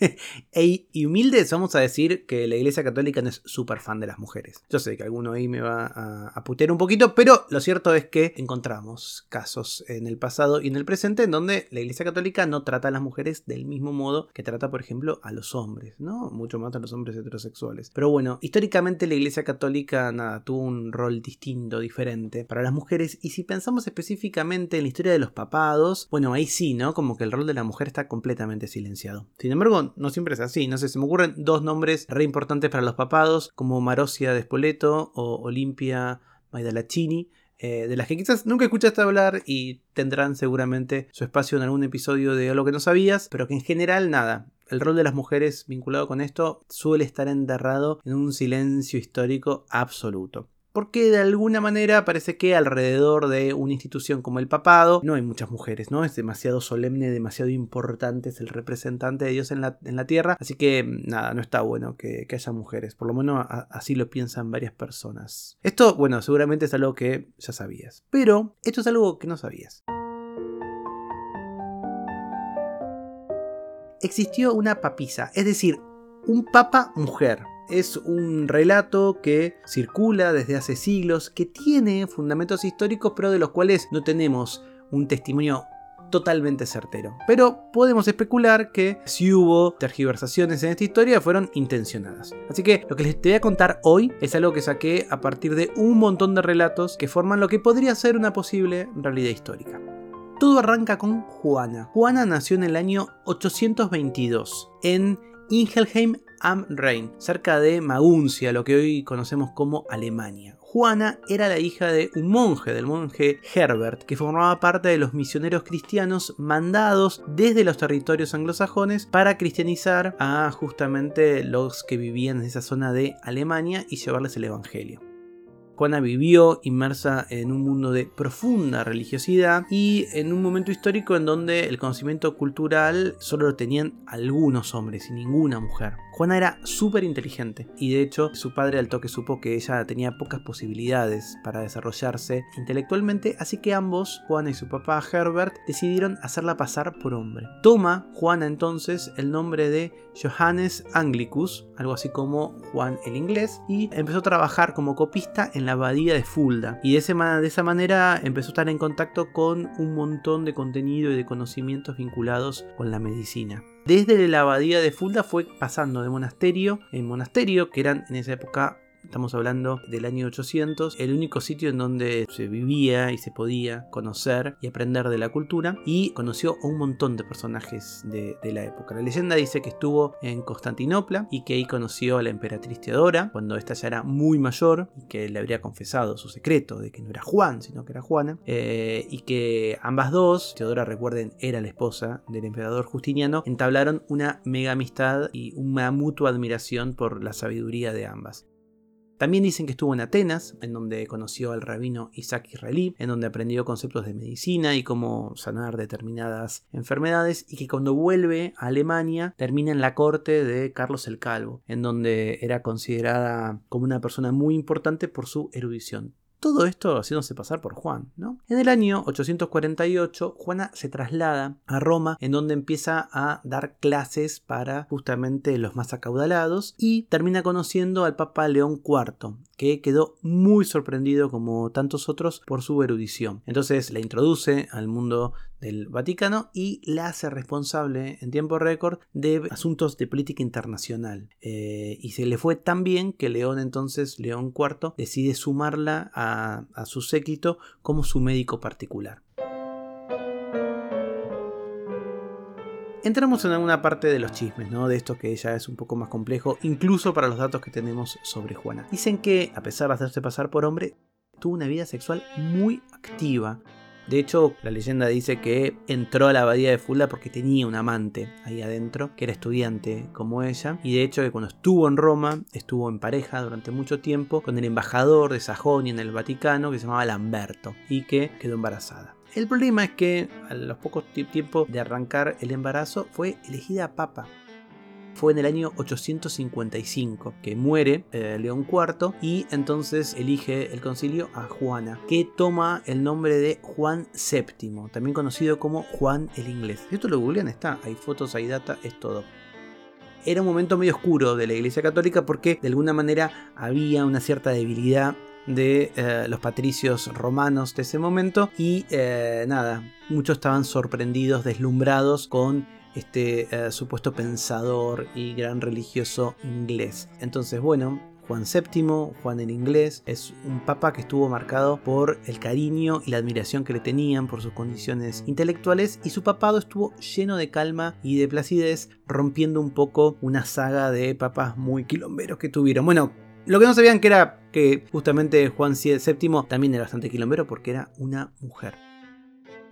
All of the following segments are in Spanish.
y humildes, vamos a decir que la Iglesia Católica no es súper fan de las mujeres. Yo sé que alguno ahí me va a, putear un poquito, pero lo cierto es que encontramos casos en el pasado y en el presente en donde la Iglesia Católica no trata a las mujeres del mismo modo que trata, por ejemplo, a los hombres, ¿no? Mucho más a los hombres heterosexuales. Pero bueno, históricamente la Iglesia Católica, nada, tuvo un rol distinto, diferente para las mujeres. Y si pensamos específicamente en la historia de los papados, bueno, ahí sí, ¿no? Como que el rol de la mujer está completamente silenciado. Sin embargo, no siempre es así. No sé, se me ocurren dos nombres re importantes para los papados, como Marosia de Spoleto o Olimpia Maidalacini. Eh, de las que quizás nunca escuchaste hablar y tendrán seguramente su espacio en algún episodio de Algo que no sabías, pero que en general nada, el rol de las mujeres vinculado con esto suele estar enterrado en un silencio histórico absoluto porque de alguna manera parece que alrededor de una institución como el papado no hay muchas mujeres, ¿no? Es demasiado solemne, demasiado importante, es el representante de Dios en la, en la tierra, así que nada, no está bueno que, haya mujeres, por lo menos así lo piensan varias personas. Esto, bueno, seguramente es algo que ya sabías, pero esto es algo que no sabías. Existió una papisa, es decir, un papa mujer es un relato que circula desde hace siglos, que tiene fundamentos históricos, pero de los cuales no tenemos un testimonio totalmente certero. Pero podemos especular que si hubo tergiversaciones en esta historia fueron intencionadas. Así que lo que les voy a contar hoy es algo que saqué a partir de un montón de relatos que forman lo que podría ser una posible realidad histórica. Todo arranca con Juana. Juana nació en el año 822 en Ingelheim am Rhein, cerca de Maguncia, lo que hoy conocemos como Alemania. Juana era la hija de un monje, del monje Herbert, que formaba parte de los misioneros cristianos mandados desde los territorios anglosajones para cristianizar a justamente los que vivían en esa zona de Alemania y llevarles el Evangelio. Juana vivió inmersa en un mundo de profunda religiosidad y en un momento histórico en donde el conocimiento cultural solo lo tenían algunos hombres y ninguna mujer. Juana era súper inteligente y de hecho su padre al toque supo que ella tenía pocas posibilidades para desarrollarse intelectualmente, así que ambos, Juana y su papá Herbert, decidieron hacerla pasar por hombre. Toma Juana entonces el nombre de Johannes Anglicus, algo así como Juan el inglés, y empezó a trabajar como copista en la abadía de Fulda. Y de, de esa manera empezó a estar en contacto con un montón de contenido y de conocimientos vinculados con la medicina. Desde la abadía de Fulda fue pasando de monasterio en monasterio, que eran en esa época Estamos hablando del año 800, el único sitio en donde se vivía y se podía conocer y aprender de la cultura. Y conoció a un montón de personajes de, la época. La leyenda dice que estuvo en Constantinopla y que ahí conoció a la emperatriz Teodora cuando esta ya era muy mayor y que le habría confesado su secreto de que no era Juan, sino que era Juana. Eh, y que ambas dos, Teodora recuerden, era la esposa del emperador Justiniano, entablaron una mega amistad y una mutua admiración por la sabiduría de ambas. También dicen que estuvo en Atenas, en donde conoció al rabino Isaac Israelí, en donde aprendió conceptos de medicina y cómo sanar determinadas enfermedades, y que cuando vuelve a Alemania termina en la corte de Carlos el Calvo, en donde era considerada como una persona muy importante por su erudición. Todo esto haciéndose pasar por Juan, ¿no? En el año 848, Juana se traslada a Roma, en donde empieza a dar clases para justamente los más acaudalados y termina conociendo al Papa León IV, que quedó muy sorprendido como tantos otros por su erudición. Entonces la introduce al mundo del Vaticano y la hace responsable en tiempo récord de asuntos de política internacional. Eh, y se le fue tan bien que León entonces, León IV, decide sumarla a, su séquito como su médico particular. Entramos en alguna parte de los chismes, ¿no? De esto que ya es un poco más complejo, incluso para los datos que tenemos sobre Juana. Dicen que, a pesar de hacerse pasar por hombre, tuvo una vida sexual muy activa De hecho, la leyenda dice que entró a la abadía de Fulda porque tenía un amante ahí adentro, que era estudiante como ella. Y de hecho que cuando estuvo en Roma, estuvo en pareja durante mucho tiempo con el embajador de Sajonia en el Vaticano que se llamaba Lamberto y que quedó embarazada. El problema es que a los pocos tiempos de arrancar el embarazo fue elegida papa fue en el año 855 que muere eh, León IV y entonces elige el concilio a Juana, que toma el nombre de Juan VII, también conocido como Juan el Inglés. Esto lo googlean, está, hay fotos, hay data, es todo era un momento medio oscuro de la Iglesia Católica porque de alguna manera había una cierta debilidad de eh, los patricios romanos de ese momento y eh, nada, muchos estaban sorprendidos, deslumbrados con este eh, supuesto pensador y gran religioso inglés. Entonces, bueno, Juan VII, Juan en inglés, es un papa que estuvo marcado por el cariño y la admiración que le tenían por sus condiciones intelectuales y su papado estuvo lleno de calma y de placidez, rompiendo un poco una saga de papas muy quilomberos que tuvieron. Bueno, lo que no sabían que era que justamente Juan VII también era bastante quilombero porque era una mujer.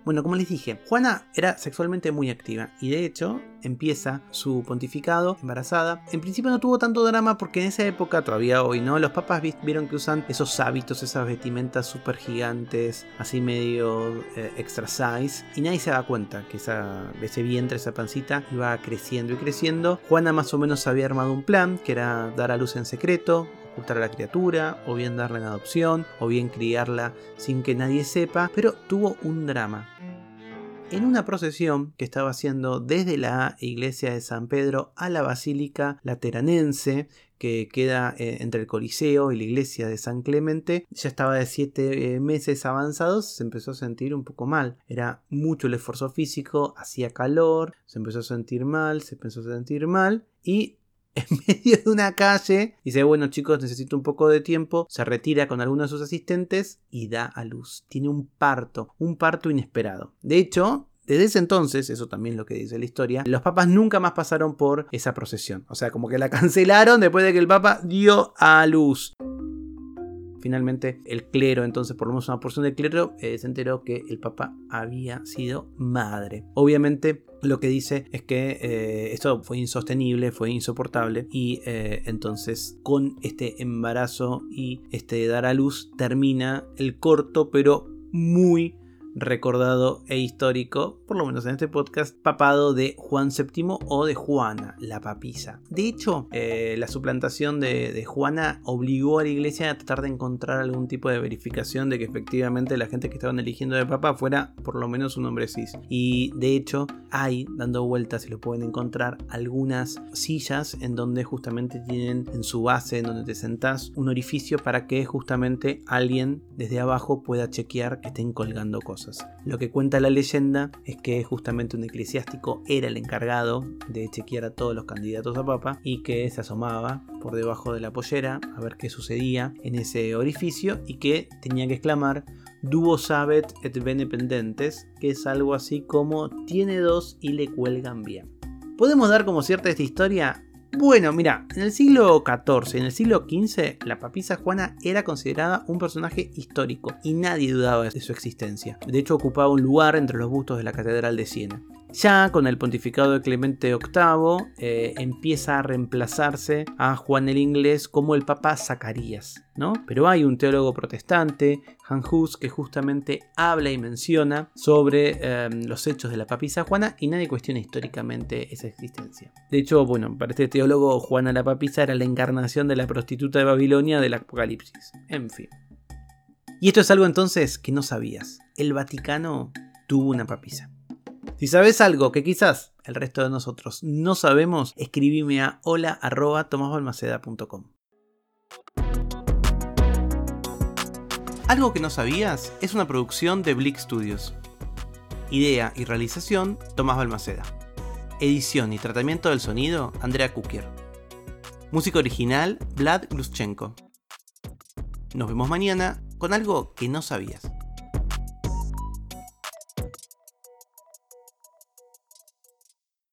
Bueno, como les dije, Juana era sexualmente muy activa y de hecho empieza su pontificado embarazada. En principio no tuvo tanto drama porque en esa época, todavía hoy no, los papas vieron que usan esos hábitos, esas vestimentas súper gigantes, así medio eh, extra size, y nadie se da cuenta que esa, ese vientre, esa pancita iba creciendo y creciendo. Juana más o menos había armado un plan, que era dar a luz en secreto, ocultar a la criatura, o bien darla en adopción, o bien criarla sin que nadie sepa, pero tuvo un drama. En una procesión que estaba haciendo desde la iglesia de San Pedro a la Basílica Lateranense, que queda eh, entre el Coliseo y la iglesia de San Clemente, ya estaba de siete eh, meses avanzados, se empezó a sentir un poco mal. Era mucho el esfuerzo físico, hacía calor, se empezó a sentir mal, se empezó a sentir mal y en medio de una calle. Dice, bueno chicos, necesito un poco de tiempo. Se retira con algunos de sus asistentes y da a luz. Tiene un parto, un parto inesperado. De hecho, desde ese entonces, eso también es lo que dice la historia, los papas nunca más pasaron por esa procesión. O sea, como que la cancelaron después de que el papa dio a luz. Finalmente, el clero, entonces por lo menos una porción del clero, eh, se enteró que el Papa había sido madre. Obviamente, lo que dice es que eh, esto fue insostenible, fue insoportable y eh, entonces con este embarazo y este dar a luz termina el corto pero muy recordado e histórico, por lo menos en este podcast, papado de Juan VII o de Juana, la papisa. De hecho, eh, la suplantación de, Juana obligó a la iglesia a tratar de encontrar algún tipo de verificación de que efectivamente la gente que estaban eligiendo de papa fuera por lo menos un hombre cis. Y de hecho, hay, dando vueltas, si lo pueden encontrar, algunas sillas en donde justamente tienen en su base, en donde te sentás, un orificio para que justamente alguien desde abajo pueda chequear que estén colgando cosas. Lo que cuenta la leyenda es que justamente un eclesiástico era el encargado de chequear a todos los candidatos a papa y que se asomaba por debajo de la pollera a ver qué sucedía en ese orificio y que tenía que exclamar Duo sabet et bene pendentes, que es algo así como tiene dos y le cuelgan bien. Podemos dar como cierta esta historia bueno, mira, en el siglo XIV y en el siglo XV, la papisa Juana era considerada un personaje histórico y nadie dudaba de su existencia. De hecho, ocupaba un lugar entre los bustos de la Catedral de Siena. Ya con el pontificado de Clemente VIII eh, empieza a reemplazarse a Juan el Inglés como el Papa Zacarías, ¿no? Pero hay un teólogo protestante, Han Hus, que justamente habla y menciona sobre em, los hechos de la papisa Juana y nadie cuestiona históricamente esa existencia. De hecho, bueno, para este teólogo, Juana la papisa era la encarnación de la prostituta de Babilonia del Apocalipsis. En fin. Y esto es algo entonces que no sabías. El Vaticano tuvo una papisa. Si sabes algo que quizás el resto de nosotros no sabemos, escribime a hola.tomasbalmaceda.com. Algo que no sabías es una producción de Blick Studios. Idea y realización, Tomás Balmaceda. Edición y tratamiento del sonido, Andrea Kukier. Música original, Vlad Gluschenko. Nos vemos mañana con algo que no sabías.